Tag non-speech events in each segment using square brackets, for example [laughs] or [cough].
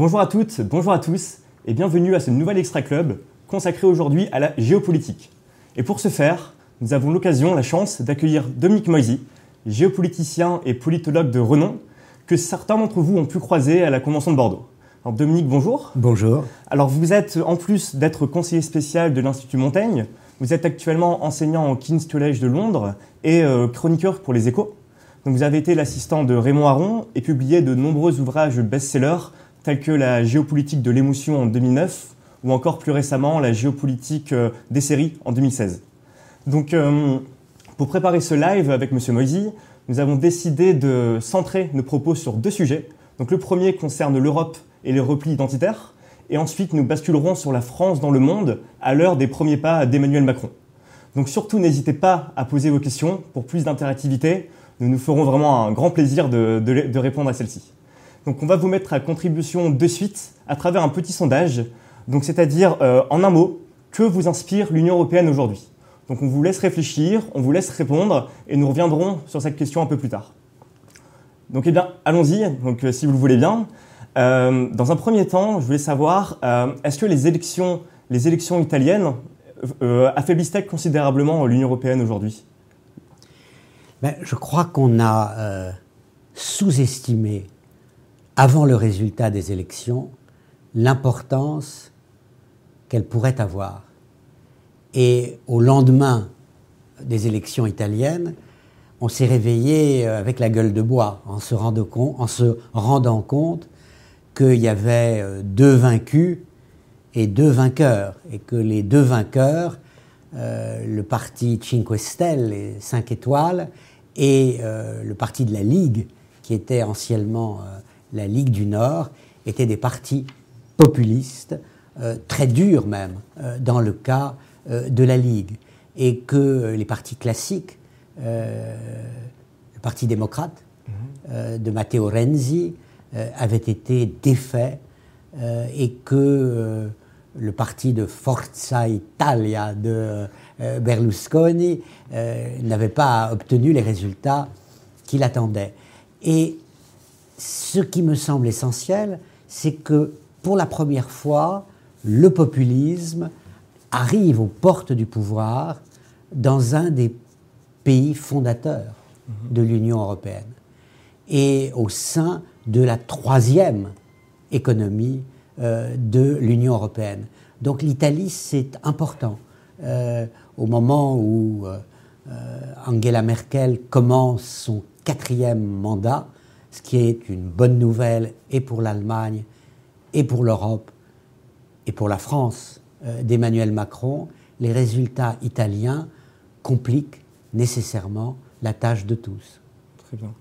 Bonjour à toutes, bonjour à tous et bienvenue à ce nouvel Extra Club consacré aujourd'hui à la géopolitique. Et pour ce faire, nous avons l'occasion, la chance d'accueillir Dominique Moisy, géopoliticien et politologue de renom, que certains d'entre vous ont pu croiser à la Convention de Bordeaux. Alors Dominique, bonjour. Bonjour. Alors vous êtes, en plus d'être conseiller spécial de l'Institut Montaigne, vous êtes actuellement enseignant au King's College de Londres et euh, chroniqueur pour les échos. Donc vous avez été l'assistant de Raymond Aron et publié de nombreux ouvrages best-sellers tels que La géopolitique de l'émotion en 2009 ou encore plus récemment La géopolitique euh, des séries en 2016. Donc euh, pour préparer ce live avec M. Moisy, nous avons décidé de centrer nos propos sur deux sujets. Donc le premier concerne l'Europe et les replis identitaires, et ensuite nous basculerons sur la France dans le monde à l'heure des premiers pas d'Emmanuel Macron. Donc surtout n'hésitez pas à poser vos questions pour plus d'interactivité. Nous nous ferons vraiment un grand plaisir de- de répondre à celles-ci. Donc on va vous mettre à contribution de suite à travers un petit sondage. Donc c'est-à-dire euh, en un mot, que vous inspire l'Union européenne aujourd'hui? Donc on vous laisse réfléchir, on vous laisse répondre et nous reviendrons sur cette question un peu plus tard. Donc eh bien, allons-y, euh, si vous le voulez bien. Euh, dans un premier temps, je voulais savoir, est-ce que les élections, les élections italiennes affaiblissent-elles considérablement l'Union européenne aujourd'hui? Ben, je crois qu'on a sous-estimé, avant le résultat des élections, l'importance qu'elle pourrait avoir. Et au lendemain des élections italiennes, on s'est réveillé euh, avec la gueule de bois en se rendant compte, qu'il y avait euh, deux vaincus et deux vainqueurs, et que les deux vainqueurs, euh, le parti Cinque Stelle, les 5 étoiles, et le parti de la Ligue, qui était anciennement la Ligue du Nord, étaient des partis populistes, euh, très durs même, euh, dans le cas euh, de la Ligue, et que les partis classiques, le Parti démocrate euh, de Matteo Renzi, avaient été défaits, et que le parti de Forza Italia de Berlusconi n'avait pas obtenu les résultats qu'il attendait. Et ce qui me semble essentiel, c'est que pour la première fois, le populisme arrive aux portes du pouvoir dans un des pays fondateurs de l'Union européenne et au sein de la troisième économie euh, de l'Union européenne. Donc l'Italie, c'est important. Euh, au moment où euh, euh, Angela Merkel commence son quatrième mandat, ce qui est une bonne nouvelle et pour l'Allemagne, et pour l'Europe, et pour la France euh, d'Emmanuel Macron, les résultats italiens compliquent nécessairement la tâche de tous. Très bien.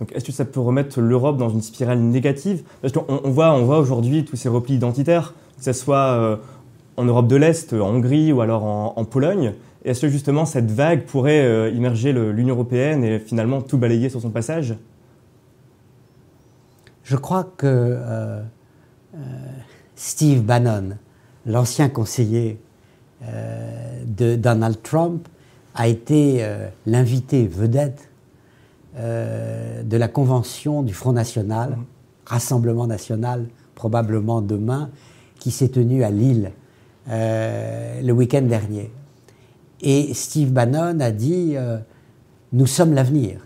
Donc, est-ce que ça peut remettre l'Europe dans une spirale négative? Parce qu'on on voit, on voit aujourd'hui tous ces replis identitaires, que ce soit euh, en Europe de l'Est, en Hongrie ou alors en, Pologne. Est-ce que justement cette vague pourrait euh, immerger l'Union européenne et finalement tout balayer sur son passage? Je crois que euh, euh, Steve Bannon, l'ancien conseiller euh, de Donald Trump, a été l'invité vedette de la convention du Front National, Rassemblement National, probablement demain, qui s'est tenue à Lille le week-end dernier. Et Steve Bannon a dit Nous sommes l'avenir.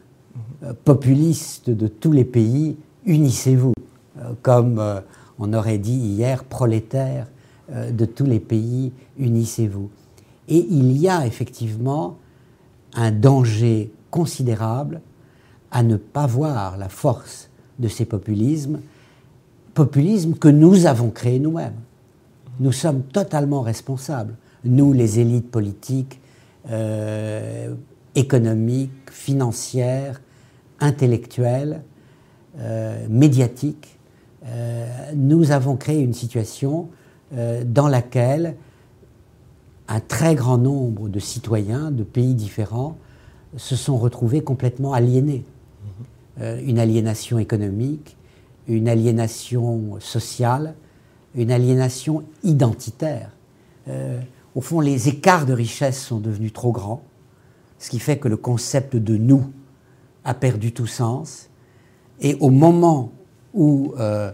Euh, Populistes de tous les pays, unissez-vous. Euh, comme euh, on aurait dit hier, prolétaires euh, de tous les pays, unissez-vous. Et il y a effectivement un danger considérable à ne pas voir la force de ces populismes, populismes que nous avons créés nous-mêmes. Nous sommes totalement responsables, nous les élites politiques, économiques, financières, intellectuelles, euh, médiatiques. Euh, nous avons créé une situation euh, dans laquelle un très grand nombre de citoyens de pays différents se sont retrouvés complètement aliénés. Euh, une aliénation économique, une aliénation sociale, une aliénation identitaire. Euh, au fond, les écarts de richesse sont devenus trop grands, ce qui fait que le concept de nous a perdu tout sens. Et au moment où euh,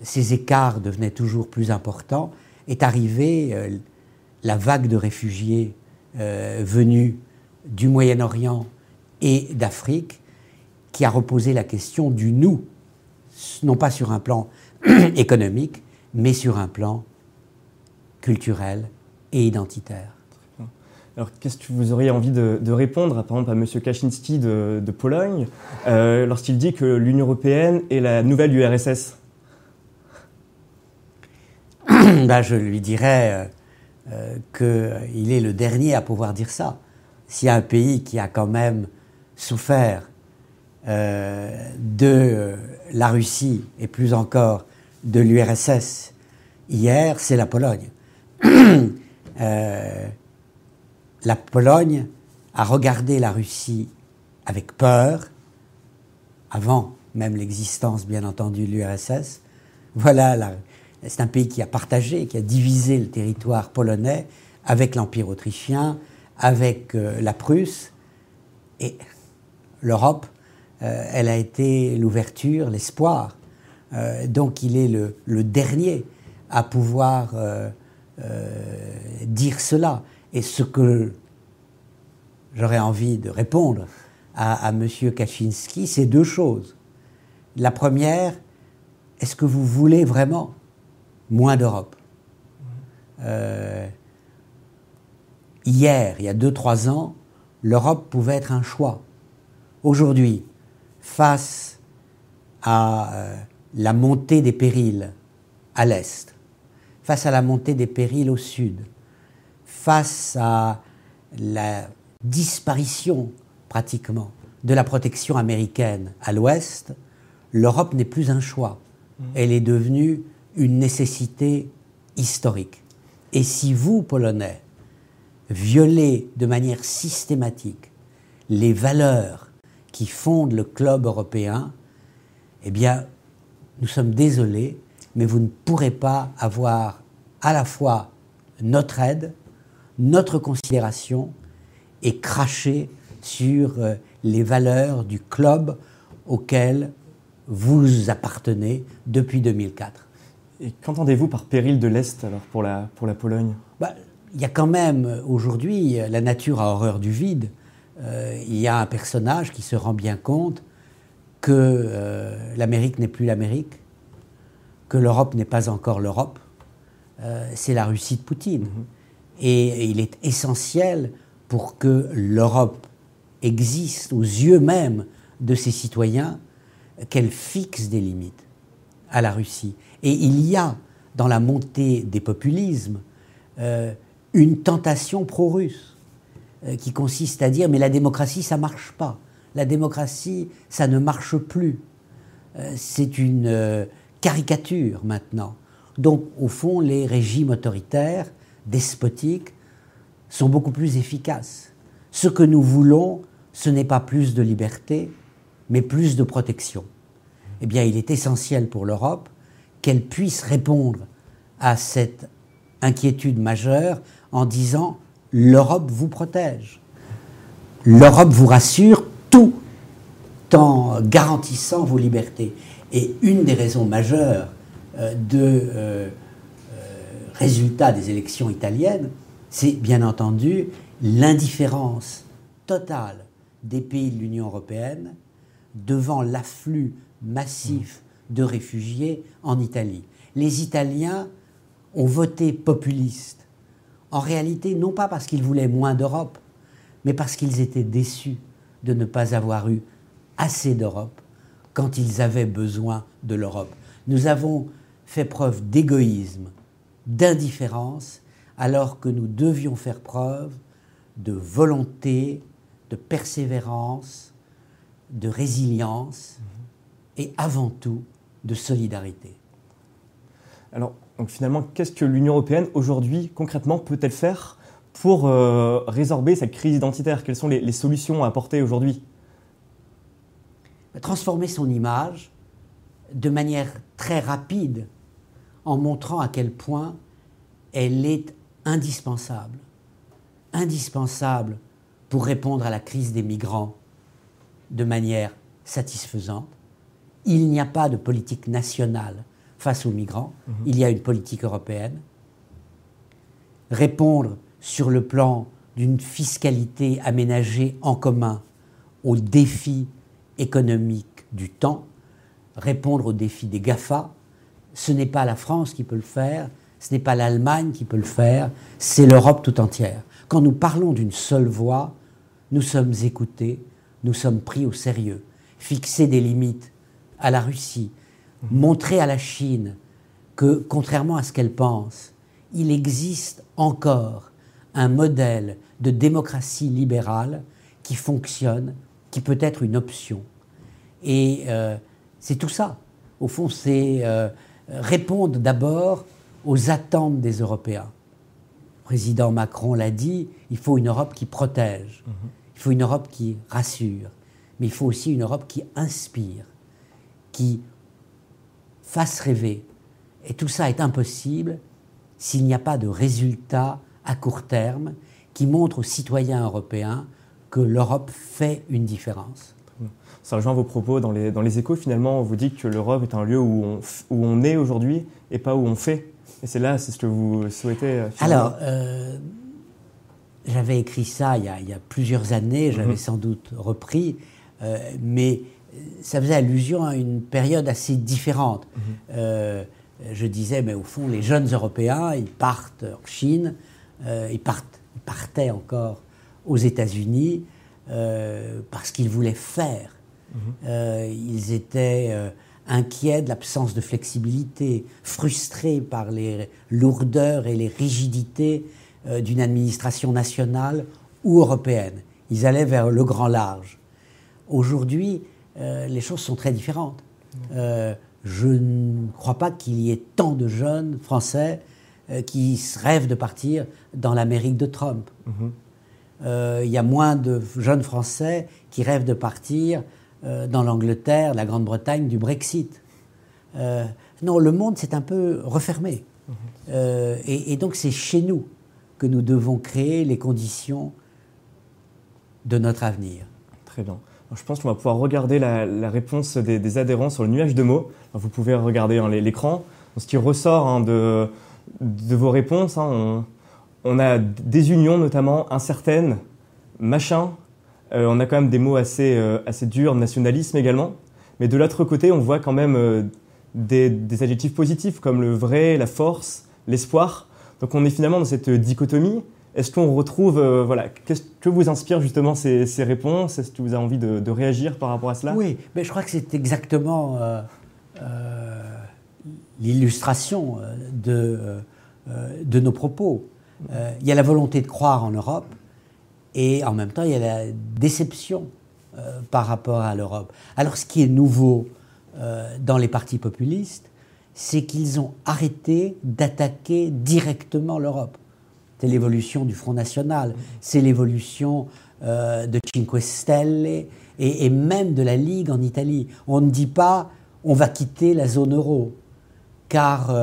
ces écarts devenaient toujours plus importants, est arrivée euh, la vague de réfugiés euh, venus du Moyen-Orient et d'Afrique, qui a reposé la question du nous, non pas sur un plan [clears throat] économique, mais sur un plan culturel et identitaire. Alors, qu'est-ce que vous auriez envie de, répondre, par exemple, à M. Kaczynski de, Pologne, euh, lorsqu'il dit que l'Union européenne est la nouvelle URSS [coughs] bah, Je lui dirais euh, euh, qu'il est le dernier à pouvoir dire ça. S'il y a un pays qui a quand même souffert de la Russie et plus encore de l'URSS hier, c'est la Pologne. [coughs] la Pologne a regardé la Russie avec peur, avant même l'existence, bien entendu, de l'URSS. Voilà, c'est un pays qui a partagé, qui a divisé le territoire polonais avec l'Empire autrichien, avec euh, la Prusse. Et l'Europe, euh, elle a été l'ouverture, l'espoir. Euh, donc il est le dernier à pouvoir dire cela. Et ce que j'aurais envie de répondre à, M. Kaczynski, c'est deux choses. La première, est-ce que vous voulez vraiment moins d'Europe? Euh, Hier, il y a deux, trois ans, l'Europe pouvait être un choix. Aujourd'hui, face à euh, la montée des périls à l'Est, face à la montée des périls au Sud, face à la disparition pratiquement de la protection américaine à l'ouest, l'Europe n'est plus un choix. Mmh. Elle est devenue une nécessité historique. Et si vous, Polonais, violez de manière systématique les valeurs qui fondent le club européen, eh bien, nous sommes désolés, mais vous ne pourrez pas avoir à la fois notre aide notre considération est crachée sur euh, les valeurs du club auquel vous appartenez depuis 2004. Et qu'entendez-vous par péril de l'Est alors pour la, pour la Pologne? Bah, Il y a quand même aujourd'hui, la nature a horreur du vide. Euh, il y a un personnage qui se rend bien compte que euh, l'Amérique n'est plus l'Amérique, que l'Europe n'est pas encore l'Europe. c'est la Russie de Poutine. Mm-hmm. Et il est essentiel pour que l'Europe existe aux yeux même de ses citoyens qu'elle fixe des limites à la Russie. Et il y a dans la montée des populismes euh, une tentation pro-russe euh, qui consiste à dire mais la démocratie ça marche pas, la démocratie ça ne marche plus, euh, c'est une caricature maintenant. Donc au fond les régimes autoritaires despotiques sont beaucoup plus efficaces. Ce que nous voulons, ce n'est pas plus de liberté, mais plus de protection. Eh bien, il est essentiel pour l'Europe qu'elle puisse répondre à cette inquiétude majeure en disant l'Europe vous protège. L'Europe vous rassure tout en garantissant vos libertés. Et une des raisons majeures euh, de euh, résultat des élections italiennes, c'est bien entendu l'indifférence totale des pays de l'Union européenne devant l'afflux massif de réfugiés en Italie. Les Italiens ont voté populiste, en réalité non pas parce qu'ils voulaient moins d'Europe, mais parce qu'ils étaient déçus de ne pas avoir eu assez d'Europe quand ils avaient besoin de l'Europe. Nous avons fait preuve d'égoïsme d'indifférence alors que nous devions faire preuve de volonté, de persévérance, de résilience et avant tout de solidarité. Alors, donc finalement, qu'est-ce que l'Union européenne aujourd'hui, concrètement, peut-elle faire pour euh, résorber cette crise identitaire? Quelles sont les solutions à apporter aujourd'hui? Transformer son image de manière très rapide en montrant à quel point elle est indispensable. Indispensable pour répondre à la crise des migrants de manière satisfaisante. Il n'y a pas de politique nationale face aux migrants. Mhm. Il y a une politique européenne. Répondre sur le plan d'une fiscalité aménagée en commun aux défis économiques du temps, répondre aux défis des GAFA, ce n'est pas la France qui peut le faire, ce n'est pas l'Allemagne qui peut le faire, c'est l'Europe tout entière. Quand nous parlons d'une seule voix, nous sommes écoutés, nous sommes pris au sérieux. Fixer des limites à la Russie, montrer à la Chine que, contrairement à ce qu'elle pense, il existe encore un modèle de démocratie libérale qui fonctionne, qui peut être une option. Et euh, c'est tout ça. Au fond, c'est euh, répondre d'abord aux attentes des Européens. Le président Macron l'a dit, il faut une Europe qui protège, mhm. il faut une Europe qui rassure, mais il faut aussi une Europe qui inspire, qui fasse rêver. Et tout ça est impossible s'il n'y a pas de résultat à court terme qui montre aux citoyens européens que l'Europe fait une différence. Ça rejoint vos propos dans les, dans les échos. Finalement, on vous dit que l'Europe est un lieu où on, où on est aujourd'hui et pas où on fait. Et c'est là, c'est ce que vous souhaitez. Euh, Alors, euh, j'avais écrit ça il y, a, il y, a, plusieurs années, j'avais mhm. sans doute repris, euh, mais ça faisait allusion à une période assez différente. Mhm. je disais, mais au fond, les jeunes Européens, ils partent en Chine, ils, partent, ils partaient encore aux États-Unis parce qu'ils voulaient faire. Mhm. ils étaient inquiets de l'absence de flexibilité, frustrés par les lourdeurs et les rigidités euh, d'une administration nationale ou européenne. Ils allaient vers le grand large. Aujourd'hui, euh, les choses sont très différentes. Euh, je ne crois pas qu'il y ait tant de jeunes Français qui rêvent de partir dans l'Amérique de Trump. Mhm. Il y a moins de jeunes Français qui rêvent de partir euh, dans l'Angleterre, la Grande-Bretagne du Brexit. Euh, non, le monde s'est un peu refermé. Mhm. Euh, et, donc c'est chez nous que nous devons créer les conditions de notre avenir. Très bien. je pense qu'on va pouvoir regarder la, réponse des, adhérents sur le nuage de mots. vous pouvez regarder hein, l'écran. Ce qui ressort hein, de, de, vos réponses, hein, on, on, a des unions notamment incertaines, machin, euh, on a quand même des mots assez, euh, assez durs, nationalisme également. Mais de l'autre côté, on voit quand même euh, des, adjectifs positifs comme le vrai, la force, l'espoir. Donc on est finalement dans cette dichotomie. Est-ce qu'on retrouve, voilà, qu'est-ce que vous inspire justement ces, réponses? Est-ce que vous avez envie de, réagir par rapport à cela? Oui, mais je crois que c'est exactement l'illustration de, de nos propos. il y a la volonté de croire en Europe, et en même temps, il y a la déception euh, par rapport à l'Europe. Alors, ce qui est nouveau euh, dans les partis populistes, c'est qu'ils ont arrêté d'attaquer directement l'Europe. C'est l'évolution du Front National, c'est l'évolution euh, de Cinque Stelle et, et, même de la Ligue en Italie. On ne dit pas on va quitter la zone euro, car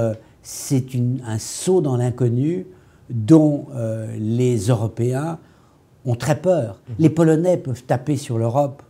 c'est un saut dans l'inconnu dont les Européens ont très peur. Mhm. Les Polonais peuvent taper sur l'Europe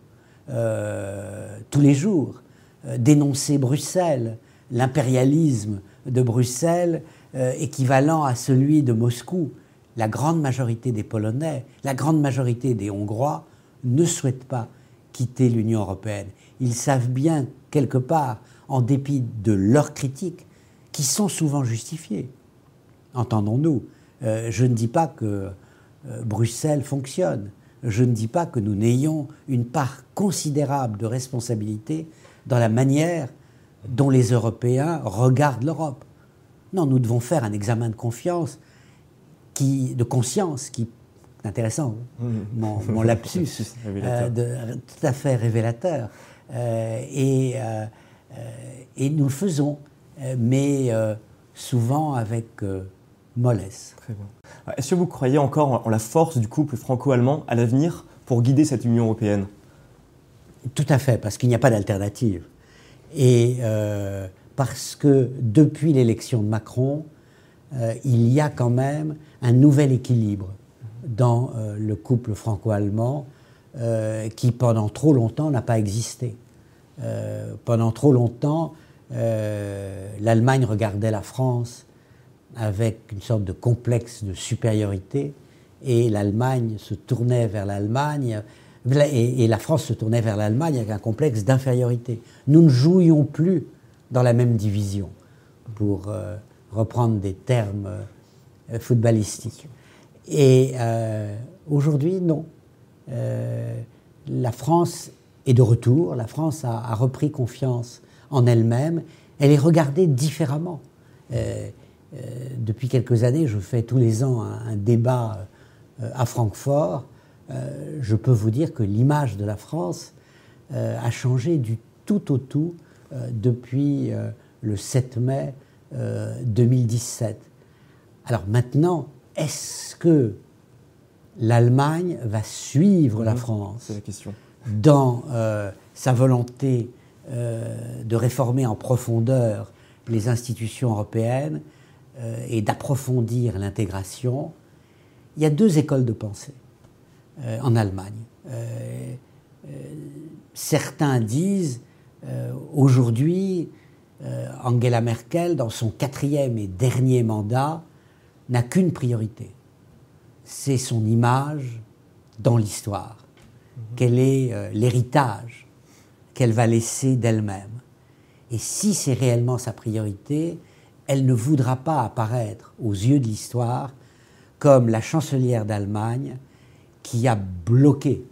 euh, tous les jours, euh, dénoncer Bruxelles, l'impérialisme de Bruxelles euh, équivalent à celui de Moscou. La grande majorité des Polonais, la grande majorité des Hongrois ne souhaitent pas quitter l'Union européenne. Ils savent bien, quelque part, en dépit de leurs critiques, qui sont souvent justifiées. Entendons-nous. je ne dis pas que Bruxelles fonctionne. Je ne dis pas que nous n'ayons une part considérable de responsabilité dans la manière dont les Européens regardent l'Europe. Non, nous devons faire un examen de confiance, qui, de conscience, qui est intéressant, mmh. mon, [laughs] lapsus, euh, tout à fait révélateur. Euh, et, et, nous le faisons, mais souvent avec mollesse. Est-ce que vous croyez encore en la force du couple franco-allemand à l'avenir pour guider cette Union européenne? Tout à fait, parce qu'il n'y a pas d'alternative. Et euh, parce que depuis l'élection de Macron, euh, il y a quand même un nouvel équilibre dans euh, le couple franco-allemand qui pendant trop longtemps n'a pas existé. pendant trop longtemps, l'Allemagne regardait la France avec une sorte de complexe de supériorité, et l'Allemagne se tournait vers l'Allemagne, et, la France se tournait vers l'Allemagne avec un complexe d'infériorité. Nous ne jouions plus dans la même division, pour euh, reprendre des termes euh, footballistiques. Et aujourd'hui, non. la France est de retour, la France a repris confiance en elle-même, elle est regardée différemment. Euh, euh, depuis quelques années, je fais tous les ans un, débat euh, à Francfort. je peux vous dire que l'image de la France a changé du tout au tout depuis le 7 mai 2017. Alors maintenant, est-ce que l'Allemagne va suivre la France la question. dans sa volonté euh, de réformer en profondeur les institutions européennes euh, et d'approfondir l'intégration, il y a deux écoles de pensée euh, en Allemagne. certains disent aujourd'hui, Angela Merkel, dans son quatrième et dernier mandat, n'a qu'une priorité. C'est son image dans l'histoire. Mhm. Quel est l'héritage qu'elle va laisser d'elle-même. Et si c'est réellement sa priorité, elle ne voudra pas apparaître aux yeux de l'histoire comme la chancelière d'Allemagne qui a bloqué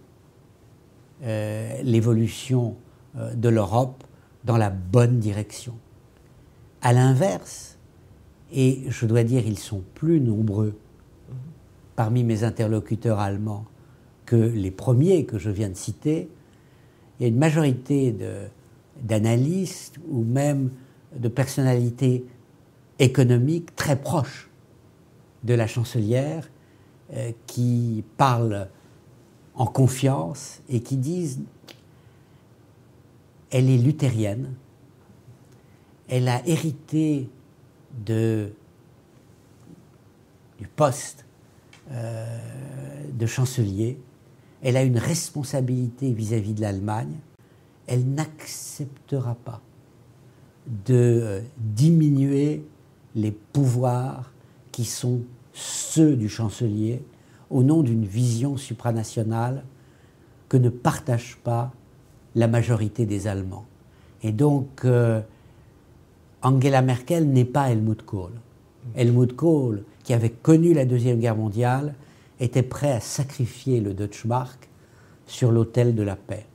euh, l'évolution euh, de l'Europe dans la bonne direction. À l'inverse, et je dois dire ils sont plus nombreux parmi mes interlocuteurs allemands que les premiers que je viens de citer, il y a une majorité d'analystes ou même de personnalités économiques très proches de la chancelière euh, qui parlent en confiance et qui disent elle est luthérienne, elle a hérité du poste euh, de chancelier, elle a une responsabilité vis-à-vis de l'Allemagne, elle n'acceptera pas de euh, diminuer les pouvoirs qui sont ceux du chancelier au nom d'une vision supranationale que ne partage pas la majorité des Allemands. Et donc, euh, Angela Merkel n'est pas Helmut Kohl. Helmut Kohl, qui avait connu la Deuxième Guerre mondiale, était prêt à sacrifier le Deutschmark sur l'autel de la paix.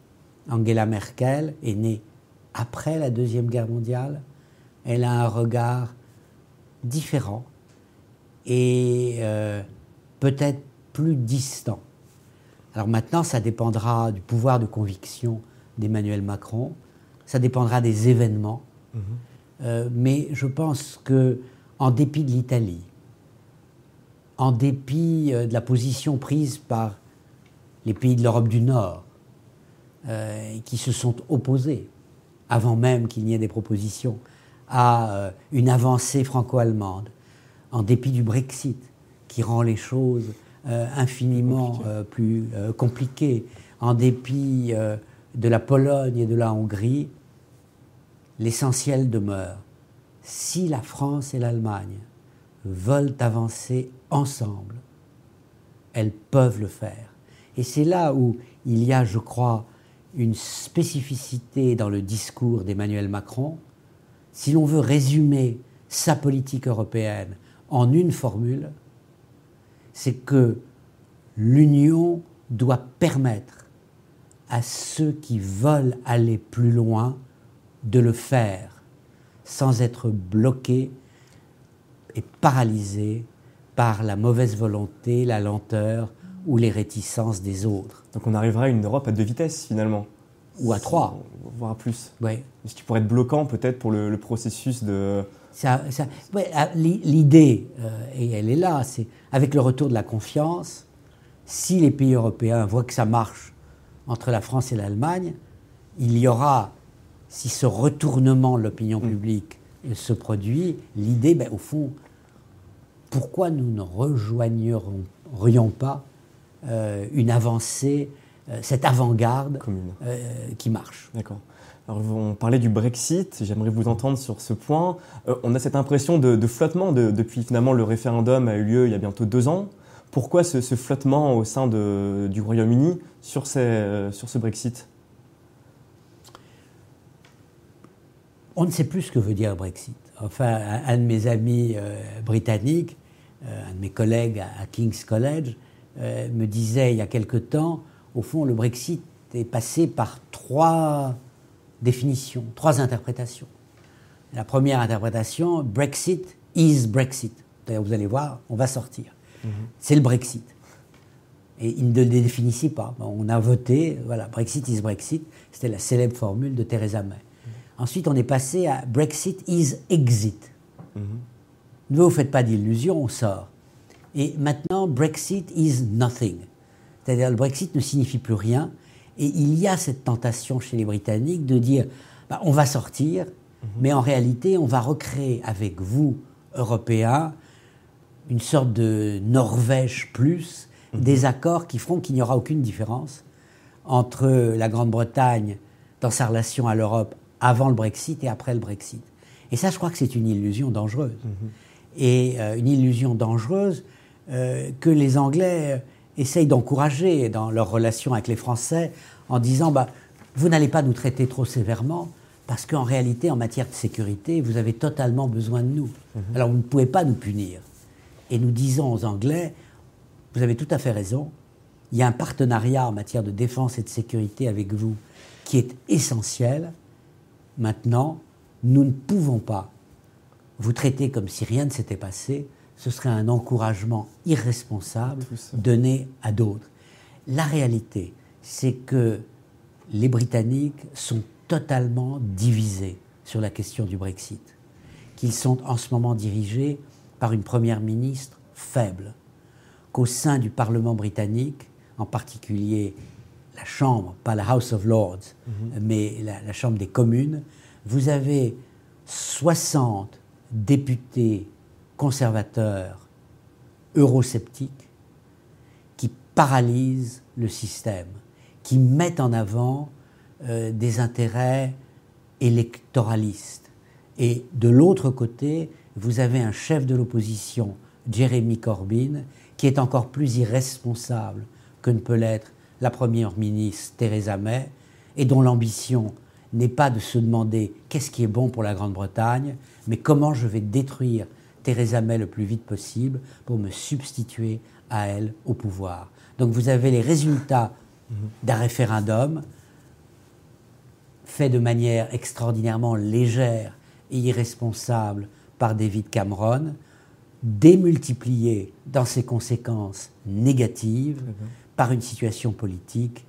Angela Merkel est née après la Deuxième Guerre mondiale. Elle a un regard différent et euh, peut-être plus distant. Alors maintenant, ça dépendra du pouvoir de conviction d'Emmanuel Macron, ça dépendra des événements, mhm. euh, mais je pense que, en dépit de l'Italie, en dépit euh, de la position prise par les pays de l'Europe du Nord, euh, qui se sont opposés, avant même qu'il n'y ait des propositions, à euh, une avancée franco-allemande, en dépit du Brexit, qui rend les choses infiniment plus compliquées, en dépit de la Pologne et de la Hongrie, l'essentiel demeure. Si la France et l'Allemagne veulent avancer ensemble, elles peuvent le faire. Et c'est là où il y a, je crois, une spécificité dans le discours d'Emmanuel Macron. Si l'on veut résumer sa politique européenne en une formule, c'est que l'Union doit permettre à ceux qui veulent aller plus loin de le faire sans être bloqués et paralysés par la mauvaise volonté, la lenteur ou les réticences des autres. Donc on arrivera à une Europe à deux vitesses finalement Ou à trois. Voire plus. Oui. Ce qui pourrait être bloquant peut-être pour le, processus de... Ça, ça, ah, L'idée, euh, et elle est là, c'est avec le retour de la confiance, si les pays européens voient que ça marche entre la France et l'Allemagne, il y aura, si ce retournement de l'opinion mm. publique se produit, l'idée, ben, au fond, pourquoi nous ne rejoignerions pas euh, une avancée, euh, cette avant-garde euh, qui marche? D'accord. Alors, on parlait du Brexit, j'aimerais vous entendre sur ce point. Euh, on a cette impression de, flottement depuis finalement le référendum a eu lieu il y a bientôt deux ans. Pourquoi ce, flottement au sein du Royaume-Uni sur, sur ce Brexit? On ne sait plus ce que veut dire Brexit. Enfin, un, de mes amis euh, britanniques, euh, un de mes collègues à, King's College, me disait il y a quelque temps, au fond, le Brexit est passé par trois définitions, trois interprétations. La première interprétation, Brexit is Brexit. Vous allez voir, on va sortir. Mhm. C'est le Brexit. Et il ne le définissait pas. On a voté, voilà, Brexit is Brexit. C'était la célèbre formule de Theresa May. Mhm. Ensuite, on est passé à Brexit is exit. Mhm. Ne vous faites pas d'illusions, on sort. Et maintenant, Brexit is nothing. C'est-à-dire, le Brexit ne signifie plus rien. Et il y a cette tentation chez les Britanniques de dire bah, on va sortir, mhm. mais en réalité, on va recréer avec vous, Européens, une sorte de Norvège plus, mhm. des accords qui feront qu'il n'y aura aucune différence entre la Grande-Bretagne dans sa relation à l'Europe avant le Brexit et après le Brexit. Et ça, je crois que c'est une illusion dangereuse. Mhm. Et euh, une illusion dangereuse euh, que les Anglais essayent d'encourager dans leur relation avec les Français en disant bah, vous n'allez pas nous traiter trop sévèrement parce qu'en réalité, en matière de sécurité, vous avez totalement besoin de nous. Mhm. Alors vous ne pouvez pas nous punir. Et nous disons aux Anglais vous avez tout à fait raison, il y a un partenariat en matière de défense et de sécurité avec vous qui est essentiel. Maintenant, nous ne pouvons pas vous traiter comme si rien ne s'était passé ce serait un encouragement irresponsable donné à d'autres. La réalité, c'est que les Britanniques sont totalement divisés sur la question du Brexit, qu'ils sont en ce moment dirigés par une première ministre faible, qu'au sein du Parlement britannique, en particulier la Chambre, pas la House of Lords, mhm. mais la, la Chambre des communes, vous avez 60 députés conservateurs, eurosceptiques, qui paralysent le système, qui mettent en avant euh, des intérêts électoralistes. Et de l'autre côté, vous avez un chef de l'opposition, Jeremy Corbyn, qui est encore plus irresponsable que ne peut l'être la première ministre Theresa May, et dont l'ambition n'est pas de se demander qu'est-ce qui est bon pour la Grande-Bretagne, mais comment je vais détruire Theresa May le plus vite possible pour me substituer à elle au pouvoir. Donc vous avez les résultats d'un référendum fait de manière extraordinairement légère et irresponsable par David Cameron, démultiplié dans ses conséquences négatives par une situation politique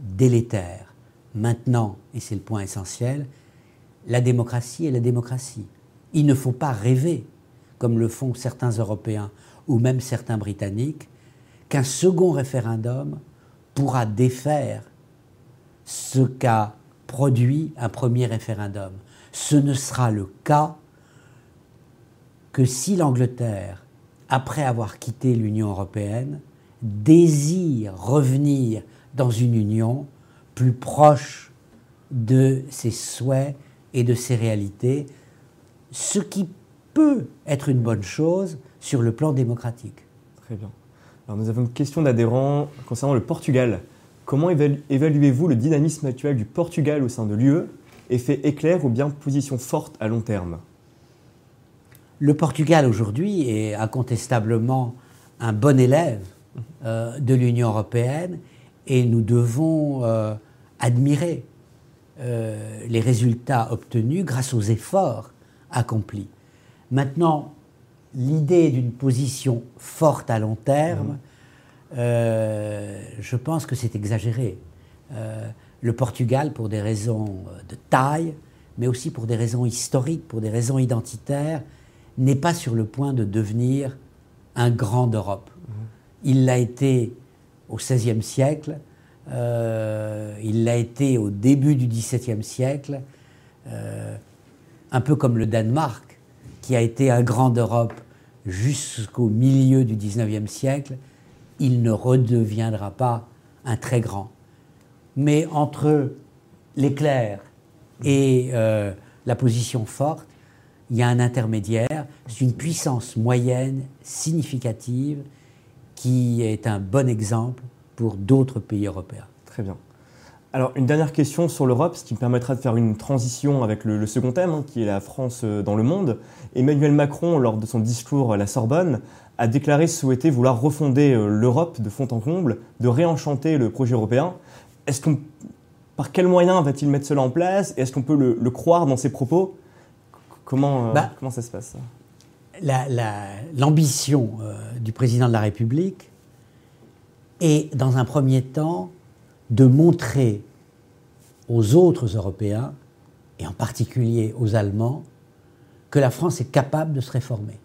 délétère. Maintenant, et c'est le point essentiel, la démocratie est la démocratie. Il ne faut pas rêver comme le font certains Européens ou même certains Britanniques, qu'un second référendum pourra défaire ce qu'a produit un premier référendum. Ce ne sera le cas que si l'Angleterre, après avoir quitté l'Union européenne, désire revenir dans une union plus proche de ses souhaits et de ses réalités, ce qui peut être une bonne chose sur le plan démocratique. Très bien. Alors nous avons une question d'adhérent concernant le Portugal. Comment évaluez-vous le dynamisme actuel du Portugal au sein de l'UE Effet éclair ou bien position forte à long terme? Le Portugal aujourd'hui est incontestablement un bon élève euh, de l'Union européenne et nous devons euh, admirer euh, les résultats obtenus grâce aux efforts accomplis. Maintenant, l'idée d'une position forte à long terme, euh, je pense que c'est exagéré. Euh, le Portugal, pour des raisons de taille, mais aussi pour des raisons historiques, pour des raisons identitaires, n'est pas sur le point de devenir un grand d'Europe. Il l'a été au XVIe siècle, euh, il l'a été au début du XVIIe siècle, un peu comme le Danemark qui a été un grand d'Europe jusqu'au milieu du XIXe siècle, il ne redeviendra pas un très grand. Mais entre l'éclair Et euh, la position forte, il y a un intermédiaire, c'est une puissance moyenne significative qui est un bon exemple pour d'autres pays européens. Très bien. Alors, une dernière question sur l'Europe, ce qui me permettra de faire une transition avec le, second thème, hein, qui est la France euh, dans le monde. Emmanuel Macron, lors de son discours à la Sorbonne, a déclaré souhaiter vouloir refonder euh, l'Europe de fond en comble, de réenchanter le projet européen. Est-ce qu'on, par quels moyens va-t-il mettre cela en place? Est-ce qu'on peut le, croire dans ses propos? Comment, euh, bah, comment ça se passe? L'ambition du président de la République est, dans un premier temps, de montrer aux autres Européens, et en particulier aux Allemands, que la France est capable de se réformer,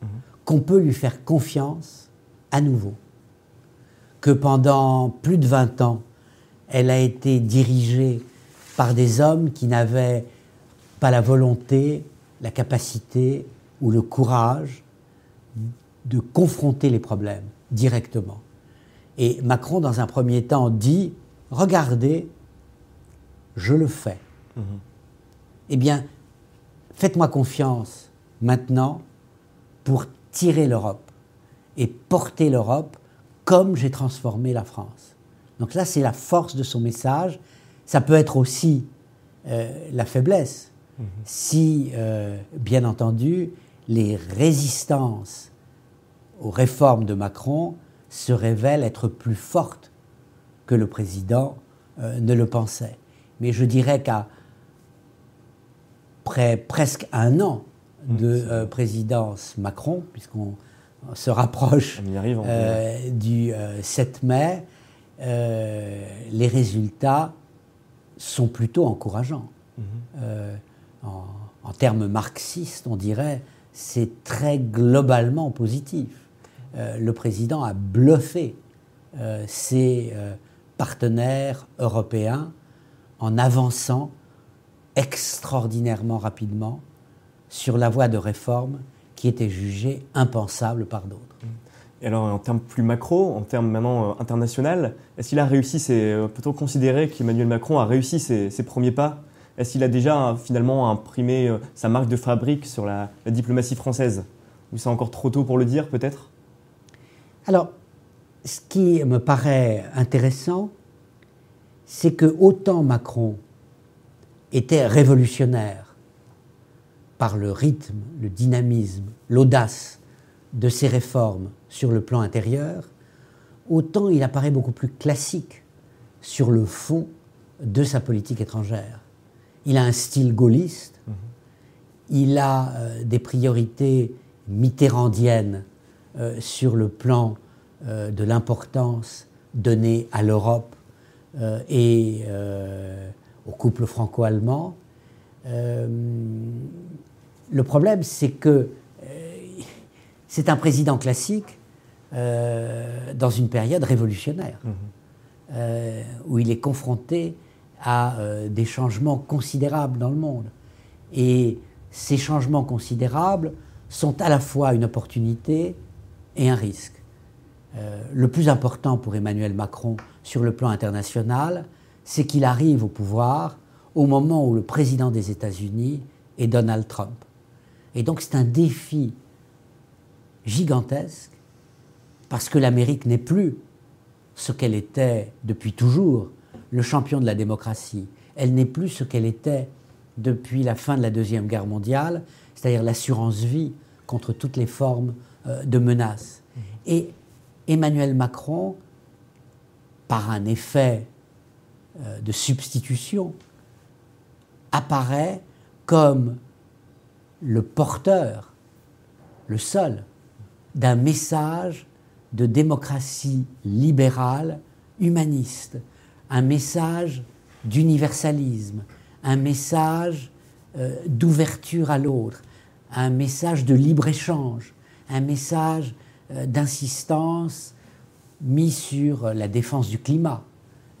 mhm. qu'on peut lui faire confiance à nouveau, que pendant plus de 20 ans, elle a été dirigée par des hommes qui n'avaient pas la volonté, la capacité ou le courage de confronter les problèmes directement. Et Macron, dans un premier temps, dit, regardez, je le fais. Mhm. Eh bien, faites-moi confiance maintenant pour tirer l'Europe et porter l'Europe comme j'ai transformé la France. Donc là, c'est la force de son message. Ça peut être aussi euh, la faiblesse mhm. si, euh, bien entendu, les résistances aux réformes de Macron se révèle être plus forte que le président euh, ne le pensait. Mais je dirais qu'à presque un an de euh, présidence Macron, puisqu'on se rapproche euh, du 7 mai, les résultats sont plutôt encourageants. Mhm. en, en termes marxistes, on dirait, c'est très globalement positif. Euh, le président a bluffé euh, ses euh, partenaires européens en avançant extraordinairement rapidement sur la voie de réforme qui était jugée impensable par d'autres. Et alors, en termes plus macro, en termes maintenant international, est-ce qu'il a réussi, peut-on considérer qu'Emmanuel Macron a réussi ses, premiers pas? Est-ce qu'il a déjà finalement imprimé sa marque de fabrique sur la diplomatie française? Ou c'est encore trop tôt pour le dire, peut-être? Alors, ce qui me paraît intéressant, c'est que autant Macron était révolutionnaire par le rythme, le dynamisme, l'audace de ses réformes sur le plan intérieur, autant il apparaît beaucoup plus classique sur le fond de sa politique étrangère. Il a un style gaulliste, mhm. il a euh, des priorités mitterrandiennes euh, sur le plan euh, de l'importance donnée à l'Europe euh, et au couple franco-allemand. le problème, c'est que c'est un président classique dans une période révolutionnaire, mmh. où il est confronté à des changements considérables dans le monde. Et ces changements considérables sont à la fois une opportunité et un risque. Euh, le plus important pour Emmanuel Macron sur le plan international, c'est qu'il arrive au pouvoir au moment où le président des États-Unis est Donald Trump. Et donc c'est un défi gigantesque parce que l'Amérique n'est plus ce qu'elle était depuis toujours, le champion de la démocratie. Elle n'est plus ce qu'elle était depuis la fin de la Deuxième Guerre mondiale, c'est-à-dire l'assurance vie contre toutes les formes de menaces. Et Emmanuel Macron, par un effet euh, de substitution, apparaît comme le porteur, le seul, d'un message de démocratie libérale, humaniste, un message d'universalisme, un message euh, d'ouverture à l'autre, un message de libre-échange, un message euh, d'insistance mis sur la défense du climat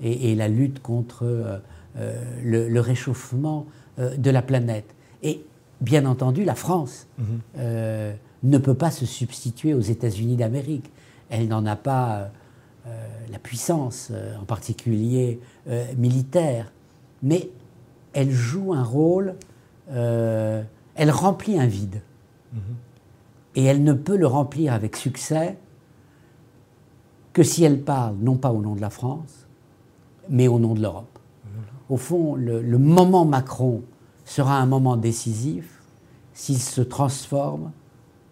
et, la lutte contre euh, euh, le, réchauffement de la planète. Et bien entendu, la France mhm. ne peut pas se substituer aux États-Unis d'Amérique. Elle n'en a pas la puissance, en particulier militaire. Mais elle joue un rôle, euh, elle remplit un vide. Mhm. Et elle ne peut le remplir avec succès que si elle parle non pas au nom de la France, mais au nom de l'Europe. Au fond, le, moment Macron sera un moment décisif s'il se transforme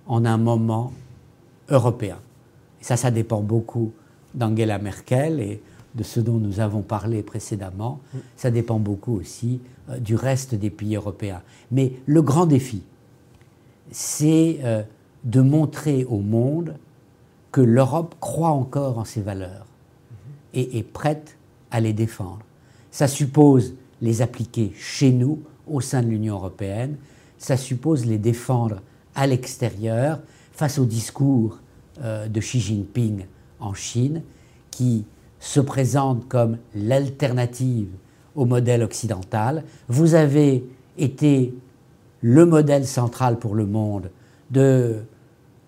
en un moment européen. Ça, ça dépend beaucoup d'Angela Merkel et de ce dont nous avons parlé précédemment. Ça dépend beaucoup aussi euh, du reste des pays européens. Mais le grand défi, c'est euh, de montrer au monde que l'Europe croit encore en ses valeurs et est prête à les défendre. Ça suppose les appliquer chez nous, au sein de l'Union européenne. Ça suppose les défendre à l'extérieur face au discours euh, de Xi Jinping en Chine, qui se présente comme l'alternative au modèle occidental. Vous avez été le modèle central pour le monde de,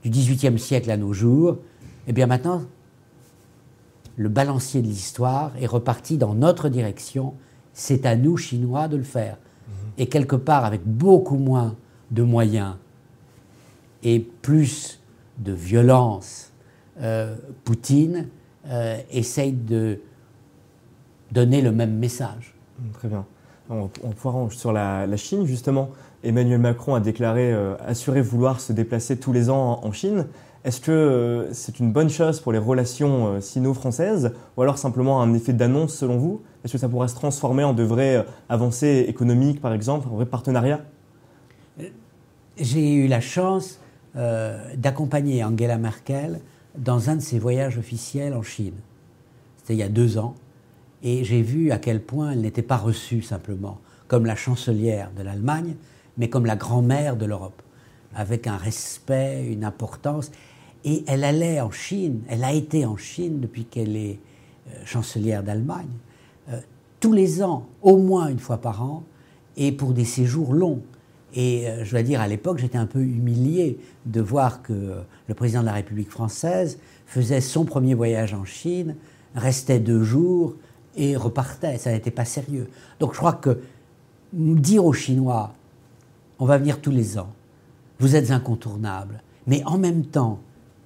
du XVIIIe siècle à nos jours. Et eh bien maintenant, le balancier de l'histoire est reparti dans notre direction. C'est à nous, Chinois, de le faire. Mhm. Et quelque part, avec beaucoup moins de moyens et plus de violence, euh, Poutine euh, essaye de donner le même message. Très bien. En, en sur la, Chine, justement, Emmanuel Macron a déclaré euh, assurer vouloir se déplacer tous les ans en, Chine. Est-ce que c'est une bonne chose pour les relations sino-françaises ou alors simplement un effet d'annonce selon vous? Est-ce que ça pourrait se transformer en de vraies avancées économiques, par exemple, en vrai partenariat J'ai eu la chance d'accompagner Angela Merkel dans un de ses voyages officiels en Chine. C'était il y a deux ans. Et j'ai vu à quel point elle n'était pas reçue simplement comme la chancelière de l'Allemagne, mais comme la grand-mère de l'Europe, avec un respect, une importance. Et elle allait en Chine, elle a été en Chine depuis qu'elle est euh, chancelière d'Allemagne, euh, tous les ans, au moins une fois par an, et pour des séjours longs. Et euh, je dois dire, à l'époque, j'étais un peu humilié de voir que le président de la République française faisait son premier voyage en Chine, restait deux jours et repartait. Ça n'était pas sérieux. Donc je crois que dire aux Chinois, on va venir tous les ans, vous êtes incontournables, mais en même temps,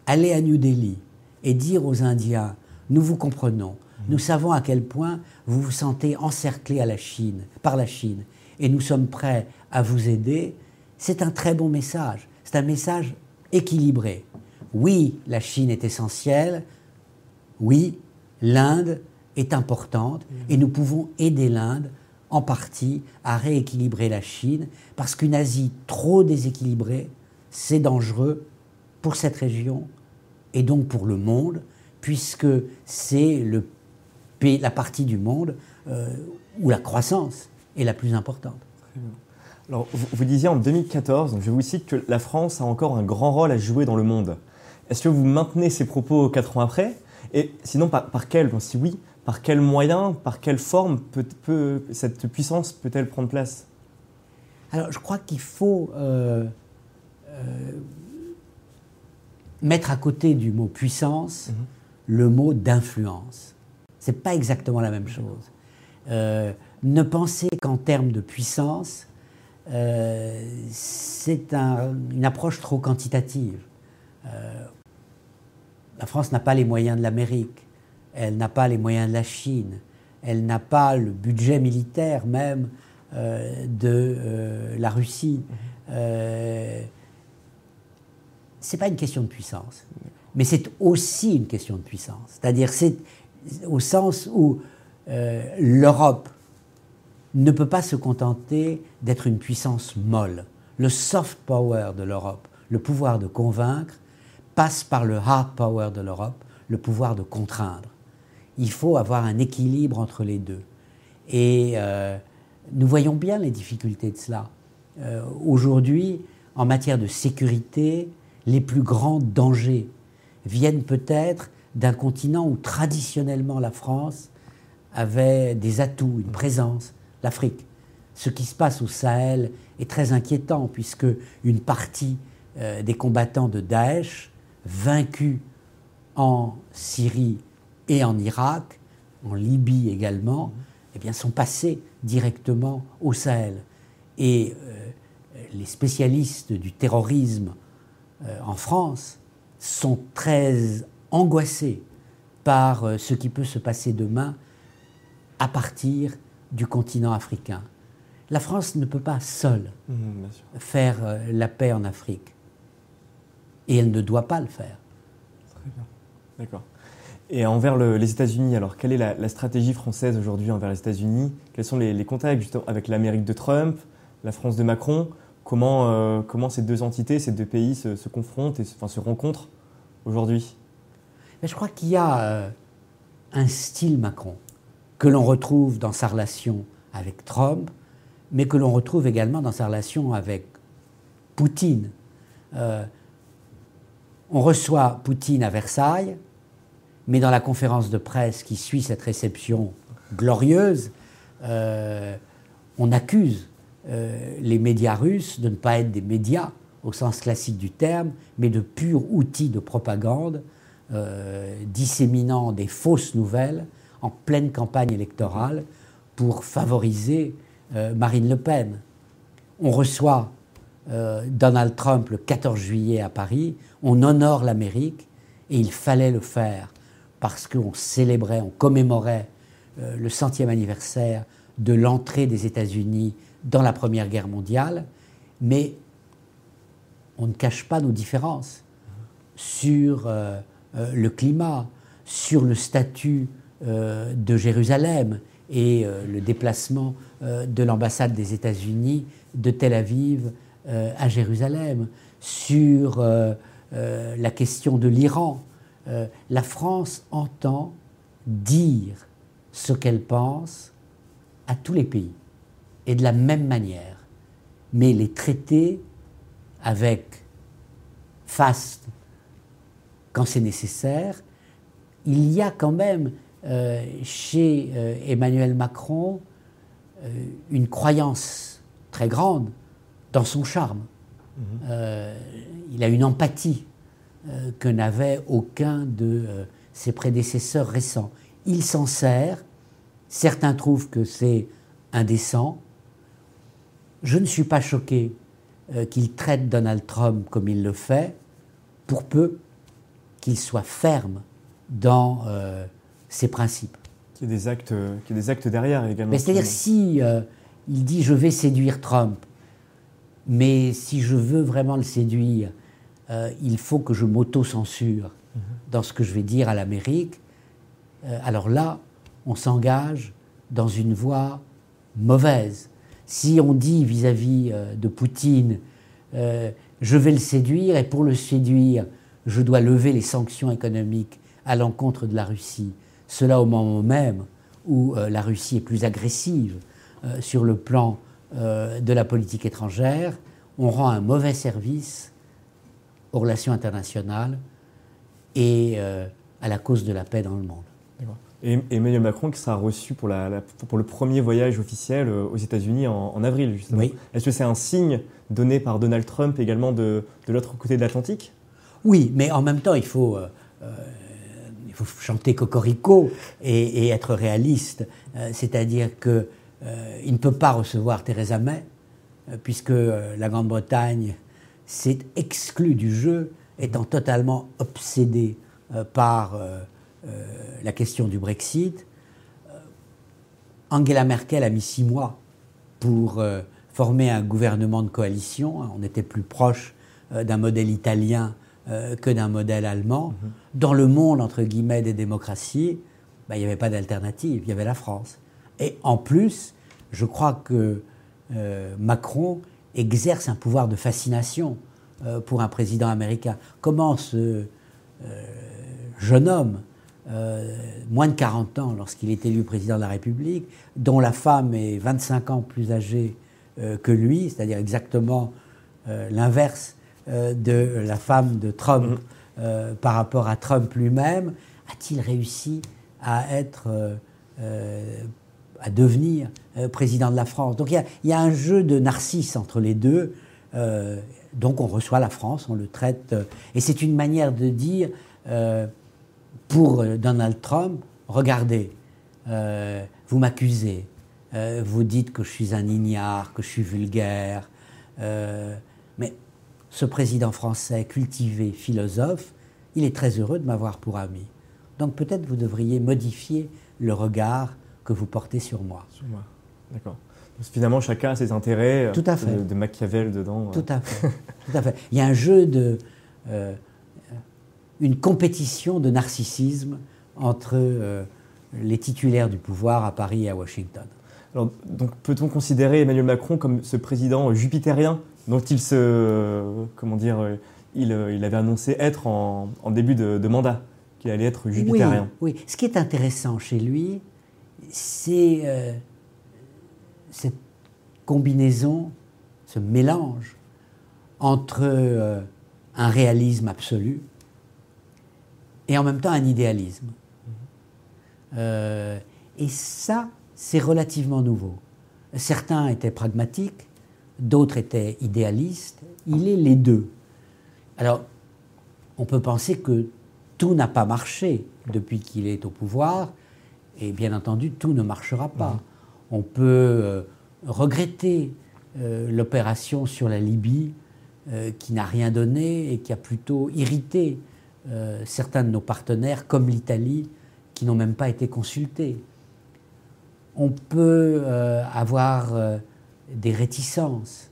aller à New Delhi et dire aux Indiens, nous vous comprenons, nous savons à quel point vous vous sentez encerclé à la Chine, par la Chine, et nous sommes prêts à vous aider, c'est un très bon message. C'est un message équilibré. Oui, la Chine est essentielle. Oui, l'Inde est importante. Et nous pouvons aider l'Inde en partie à rééquilibrer la Chine, parce qu'une Asie trop déséquilibrée, c'est dangereux pour cette région et donc pour le monde, puisque c'est la partie du monde euh, où la croissance est la plus importante. Alors, vous, disiez en 2014, donc je vous cite, que la France a encore un grand rôle à jouer dans le monde. Est-ce que vous maintenez ces propos quatre ans après? Et sinon, par quel, si oui, par quels moyens, par quelle forme peut, cette puissance peut-elle prendre place? Alors, je crois qu'il faut euh, euh, mettre à côté du mot puissance mhm. le mot d'influence. Ce n'est pas exactement la même chose. Euh, ne penser qu'en termes de puissance, c'est une approche trop quantitative. La France n'a pas les moyens de l'Amérique, elle n'a pas les moyens de la Chine, elle n'a pas le budget militaire même euh, de la Russie. c'est pas une question de puissance, mais c'est aussi une question de puissance. C'est-à-dire, c'est au sens où l'Europe ne peut pas se contenter d'être une puissance molle. Le soft power de l'Europe, le pouvoir de convaincre, passe par le hard power de l'Europe, le pouvoir de contraindre. Il faut avoir un équilibre entre les deux. Et euh, nous voyons bien les difficultés de cela. Euh, aujourd'hui, en matière de sécurité, les plus grands dangers viennent peut-être d'un continent où traditionnellement la France avait des atouts, une présence, l'Afrique. Ce qui se passe au Sahel est très inquiétant puisque une partie euh, des combattants de Daesh, vaincus en Syrie et en Irak, en Libye également, eh bien, sont passés directement au Sahel. Et les spécialistes du terrorisme en France sont très angoissés par ce qui peut se passer demain à partir du continent africain. La France ne peut pas seule mmh, faire euh, la paix en Afrique. Et elle ne doit pas le faire. Très bien. D'accord. Et envers les États-Unis, alors quelle est la, stratégie française aujourd'hui envers les États-Unis? Quels sont les, contacts avec l'Amérique de Trump, la France de Macron? Comment, euh, comment ces deux entités, ces deux pays se, confrontent et enfin, se rencontrent aujourd'hui? Je crois qu'il y a euh, un style Macron que l'on retrouve dans sa relation avec Trump, mais que l'on retrouve également dans sa relation avec Poutine. Euh, on reçoit Poutine à Versailles, mais dans la conférence de presse qui suit cette réception glorieuse, euh, on accuse euh, les médias russes de ne pas être des médias au sens classique du terme, mais de purs outils de propagande disséminant des fausses nouvelles en pleine campagne électorale pour favoriser euh, Marine Le Pen. On reçoit euh, Donald Trump le 14 juillet à Paris, on honore l'Amérique et il fallait le faire parce qu'on célébrait, on commémorait euh, le centième anniversaire de l'entrée des États-Unis dans la Première Guerre mondiale, mais on ne cache pas nos différences sur le climat, sur le statut euh, de Jérusalem et euh, le déplacement euh, de l'ambassade des États-Unis de Tel Aviv à Jérusalem, sur la question de l'Iran. La France entend dire ce qu'elle pense à tous les pays et de la même manière. Mais les traités avec faste quand c'est nécessaire, il y a quand même euh, chez euh, Emmanuel Macron euh, une croyance très grande dans son charme. Mhm. il a une empathie que n'avait aucun de ses prédécesseurs récents. Il s'en sert, certains trouvent que c'est indécent. Je ne suis pas choqué qu'il traite Donald Trump comme il le fait, pour peu qu'il soit ferme dans ses principes. Qu'il y ait des actes, des actes derrière également. C'est-à-dire si euh, il dit je vais séduire Trump, mais si je veux vraiment le séduire, euh, il faut que je m'auto-censure dans ce que je vais dire à l'Amérique. Euh, alors là, on s'engage dans une voie mauvaise. Si on dit vis-à-vis -vis de Poutine, je vais le séduire et pour le séduire, je dois lever les sanctions économiques à l'encontre de la Russie, cela au moment même où euh, la Russie est plus agressive euh, sur le plan euh, de la politique étrangère, on rend un mauvais service aux relations internationales et à la cause de la paix dans le monde. Et Emmanuel Macron qui sera reçu pour, la, pour le premier voyage officiel aux États-Unis en, avril, justement. Oui. Est-ce que c'est un signe donné par Donald Trump également de, de l'autre côté de l'Atlantique? Oui, mais en même temps, il faut il faut chanter Cocorico et, être réaliste. Euh, c'est-à-dire qu'il euh, ne peut pas recevoir Theresa May, euh, puisque la Grande-Bretagne s'est exclue du jeu, étant totalement obsédée par la question du Brexit. Angela Merkel a mis six mois pour former un gouvernement de coalition. On était plus proche d'un modèle italien euh, que d'un modèle allemand. Mhm. Dans le monde, entre guillemets, des démocraties, bah, il n'y avait pas d'alternative, il y avait la France. Et en plus, je crois que euh, Macron exerce un pouvoir de fascination euh, pour un président américain. Comment ce jeune homme, moins de 40 ans lorsqu'il est élu président de la République, dont la femme est 25 ans plus âgée que lui, c'est-à-dire exactement l'inverse euh, de la femme de Trump mhm. euh, par rapport à Trump lui-même, a-t-il réussi à être, euh, à devenir président de la France Donc il y, a un jeu de narcisse entre les deux. donc on reçoit la France, on le traite, et c'est une manière de dire pour Donald Trump, regardez, vous m'accusez, euh, vous dites que je suis un ignare, que je suis vulgaire. Euh, mais ce président français, cultivé, philosophe, il est très heureux de m'avoir pour ami. Donc peut-être vous devriez modifier le regard que vous portez sur moi. Sur moi, d'accord. Finalement, chacun a ses intérêts Tout à fait. De, Machiavel dedans. Tout à fait. [laughs] Tout à fait. Il y a un jeu de. une compétition de narcissisme entre les titulaires du pouvoir à Paris et à Washington. Alors, donc peut-on considérer Emmanuel Macron comme ce président jupitérien dont il se, comment dire, il, il avait annoncé être en, début de, mandat, qu'il allait être jupitérien? Oui, ce qui est intéressant chez lui, c'est euh, cette combinaison, ce mélange entre euh, un réalisme absolu et en même temps un idéalisme. Euh, et ça, c'est relativement nouveau. Certains étaient pragmatiques, d'autres étaient idéalistes. Il est les deux. Alors, on peut penser que tout n'a pas marché depuis qu'il est au pouvoir, et bien entendu, tout ne marchera pas. On peut euh, regretter euh, l'opération sur la Libye, qui n'a rien donné et qui a plutôt irrité certains de nos partenaires, comme l'Italie, qui n'ont même pas été consultés. On peut euh, avoir euh, des réticences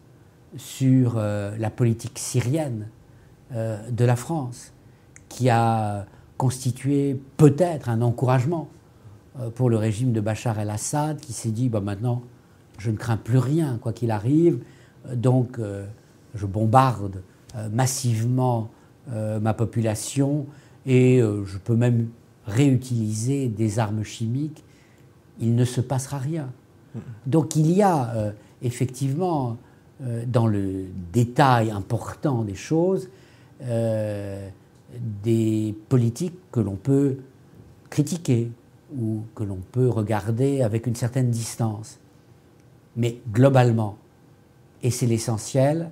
sur euh, la politique syrienne de la France, qui a constitué peut-être un encouragement pour le régime de Bachar el-Assad, qui s'est dit bah, maintenant, je ne crains plus rien, quoi qu'il arrive, donc je bombarde massivement ma population et je peux même réutiliser des armes chimiques, il ne se passera rien. Donc il y a euh, effectivement, euh, dans le détail important des choses, euh, des politiques que l'on peut critiquer ou que l'on peut regarder avec une certaine distance. Mais globalement, et c'est l'essentiel,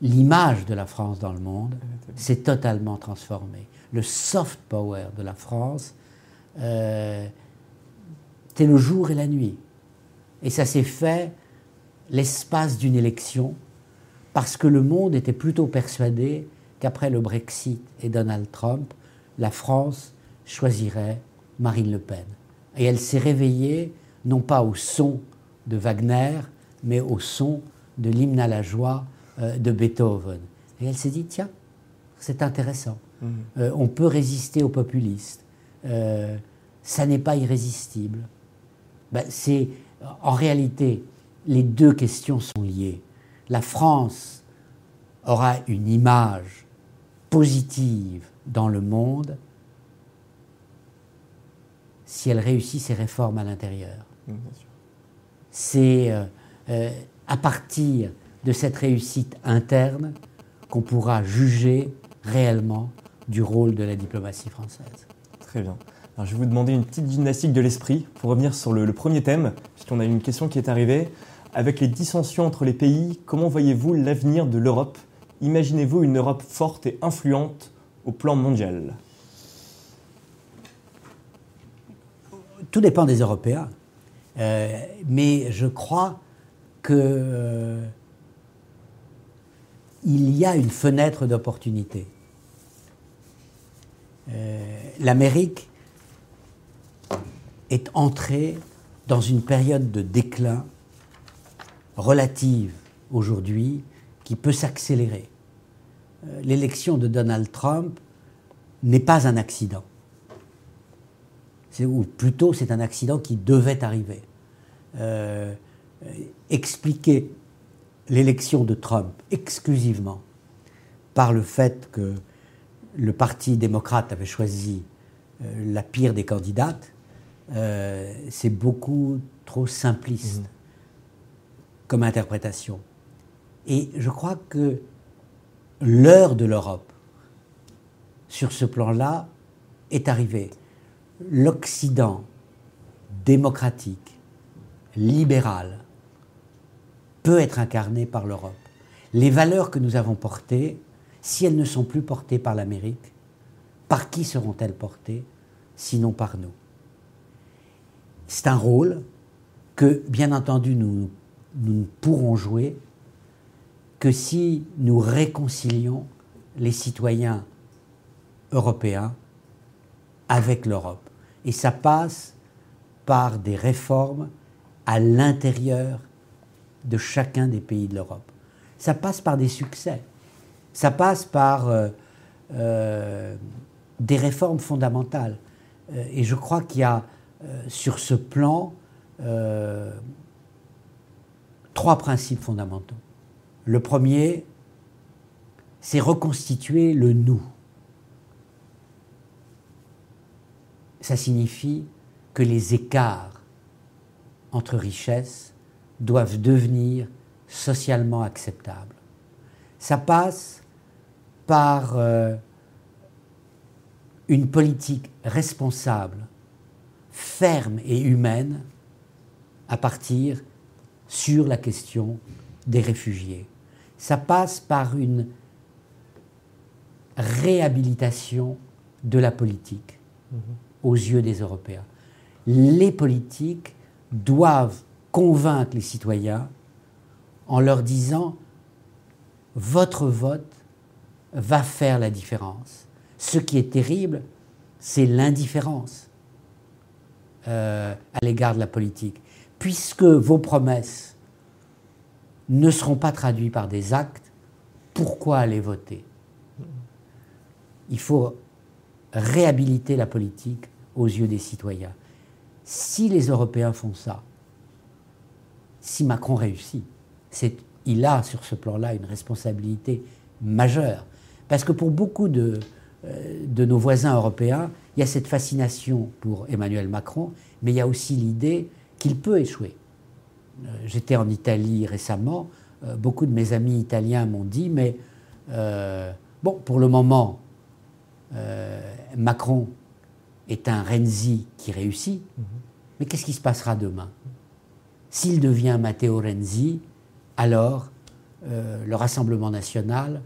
l'image de la France dans le monde s'est totalement transformée le soft power de la France, euh, c'était le jour et la nuit. Et ça s'est fait l'espace d'une élection, parce que le monde était plutôt persuadé qu'après le Brexit et Donald Trump, la France choisirait Marine Le Pen. Et elle s'est réveillée non pas au son de Wagner, mais au son de l'hymne à la joie euh, de Beethoven. Et elle s'est dit, tiens, c'est intéressant. Euh, on peut résister aux populistes. Euh, ça n'est pas irrésistible. Ben, c'est, en réalité, les deux questions sont liées. La France aura une image positive dans le monde si elle réussit ses réformes à l'intérieur. C'est euh, à partir de cette réussite interne qu'on pourra juger réellement du rôle de la diplomatie française. Très bien. Alors, je vais vous demander une petite gymnastique de l'esprit pour revenir sur le, premier thème, puisqu'on a une question qui est arrivée. Avec les dissensions entre les pays, comment voyez-vous l'avenir de l'Europe? Imaginez-vous une Europe forte et influente au plan mondial? Tout dépend des Européens. Euh, mais je crois que euh, il y a une fenêtre d'opportunité. Euh, l'Amérique est entrée dans une période de déclin relative aujourd'hui qui peut s'accélérer. Euh, l'élection de Donald Trump n'est pas un accident. Ou plutôt, c'est un accident qui devait arriver. Euh, expliquer l'élection de Trump exclusivement par le fait que le Parti démocrate avait choisi euh, la pire des candidates, euh, c'est beaucoup trop simpliste mhm. comme interprétation. Et je crois que l'heure de l'Europe, sur ce plan-là, est arrivée. L'Occident démocratique, libéral, peut être incarné par l'Europe. Les valeurs que nous avons portées si elles ne sont plus portées par l'Amérique, par qui seront-elles portées Sinon par nous? C'est un rôle que, bien entendu, nous, ne pourrons jouer que si nous réconcilions les citoyens européens avec l'Europe. Et ça passe par des réformes à l'intérieur de chacun des pays de l'Europe. Ça passe par des succès. Ça passe par euh, euh, des réformes fondamentales. Euh, et je crois qu'il y a sur ce plan trois principes fondamentaux. Le premier, c'est reconstituer le nous. Ça signifie que les écarts entre richesses doivent devenir socialement acceptables. Ça passe par euh, une politique responsable, ferme et humaine à partir sur la question des réfugiés. Ça passe par une réhabilitation de la politique mhm. Aux yeux des Européens. Les politiques doivent convaincre les citoyens en leur disant votre vote va faire la différence. Ce qui est terrible, c'est l'indifférence euh, à l'égard de la politique. Puisque vos promesses ne seront pas traduites par des actes, pourquoi aller voter? Il faut réhabiliter la politique aux yeux des citoyens. Si les Européens font ça, si Macron réussit, il a sur ce plan-là une responsabilité majeure. Parce que pour beaucoup de, euh, de nos voisins européens, il y a cette fascination pour Emmanuel Macron, mais il y a aussi l'idée qu'il peut échouer. Euh, j'étais en Italie récemment, euh, beaucoup de mes amis italiens m'ont dit, mais bon, pour le moment, Macron est un Renzi qui réussit, mhm. mais qu'est-ce qui se passera demain? S'il devient Matteo Renzi, alors le Rassemblement national,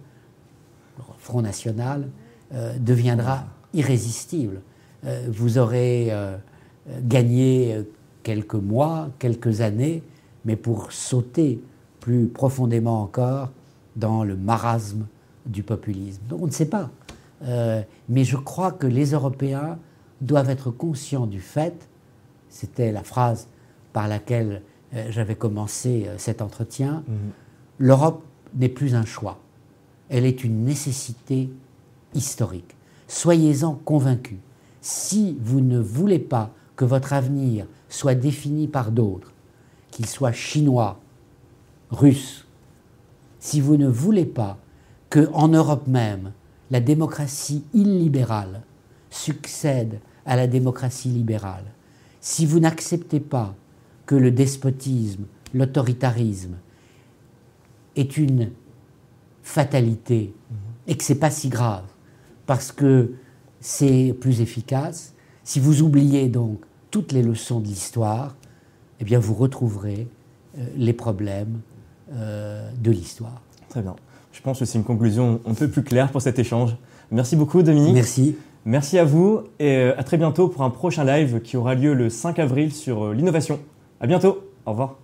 le Front national, deviendra irrésistible. vous aurez gagné quelques mois, quelques années, mais pour sauter plus profondément encore dans le marasme du populisme. Donc on ne sait pas. Euh, mais je crois que les Européens doivent être conscients du fait, c'était la phrase par laquelle euh, j'avais commencé euh, cet entretien, mhm. l'Europe n'est plus un choix, elle est une nécessité historique. Soyez-en convaincus. Si vous ne voulez pas que votre avenir soit défini par d'autres, qu'ils soient chinois, russes, si vous ne voulez pas que en Europe même la démocratie illibérale succède à la démocratie libérale, si vous n'acceptez pas que le despotisme, l'autoritarisme est une fatalité et que c'est pas si grave parce que c'est plus efficace, si vous oubliez donc toutes les leçons de l'histoire, eh bien vous retrouverez euh, les problèmes euh, de l'histoire. Très bien. Je pense que c'est une conclusion un peu plus claire pour cet échange. Merci beaucoup Dominique. Merci. Merci à vous et euh, à très bientôt pour un prochain live qui aura lieu le 5 avril sur l'innovation. À bientôt. Au revoir.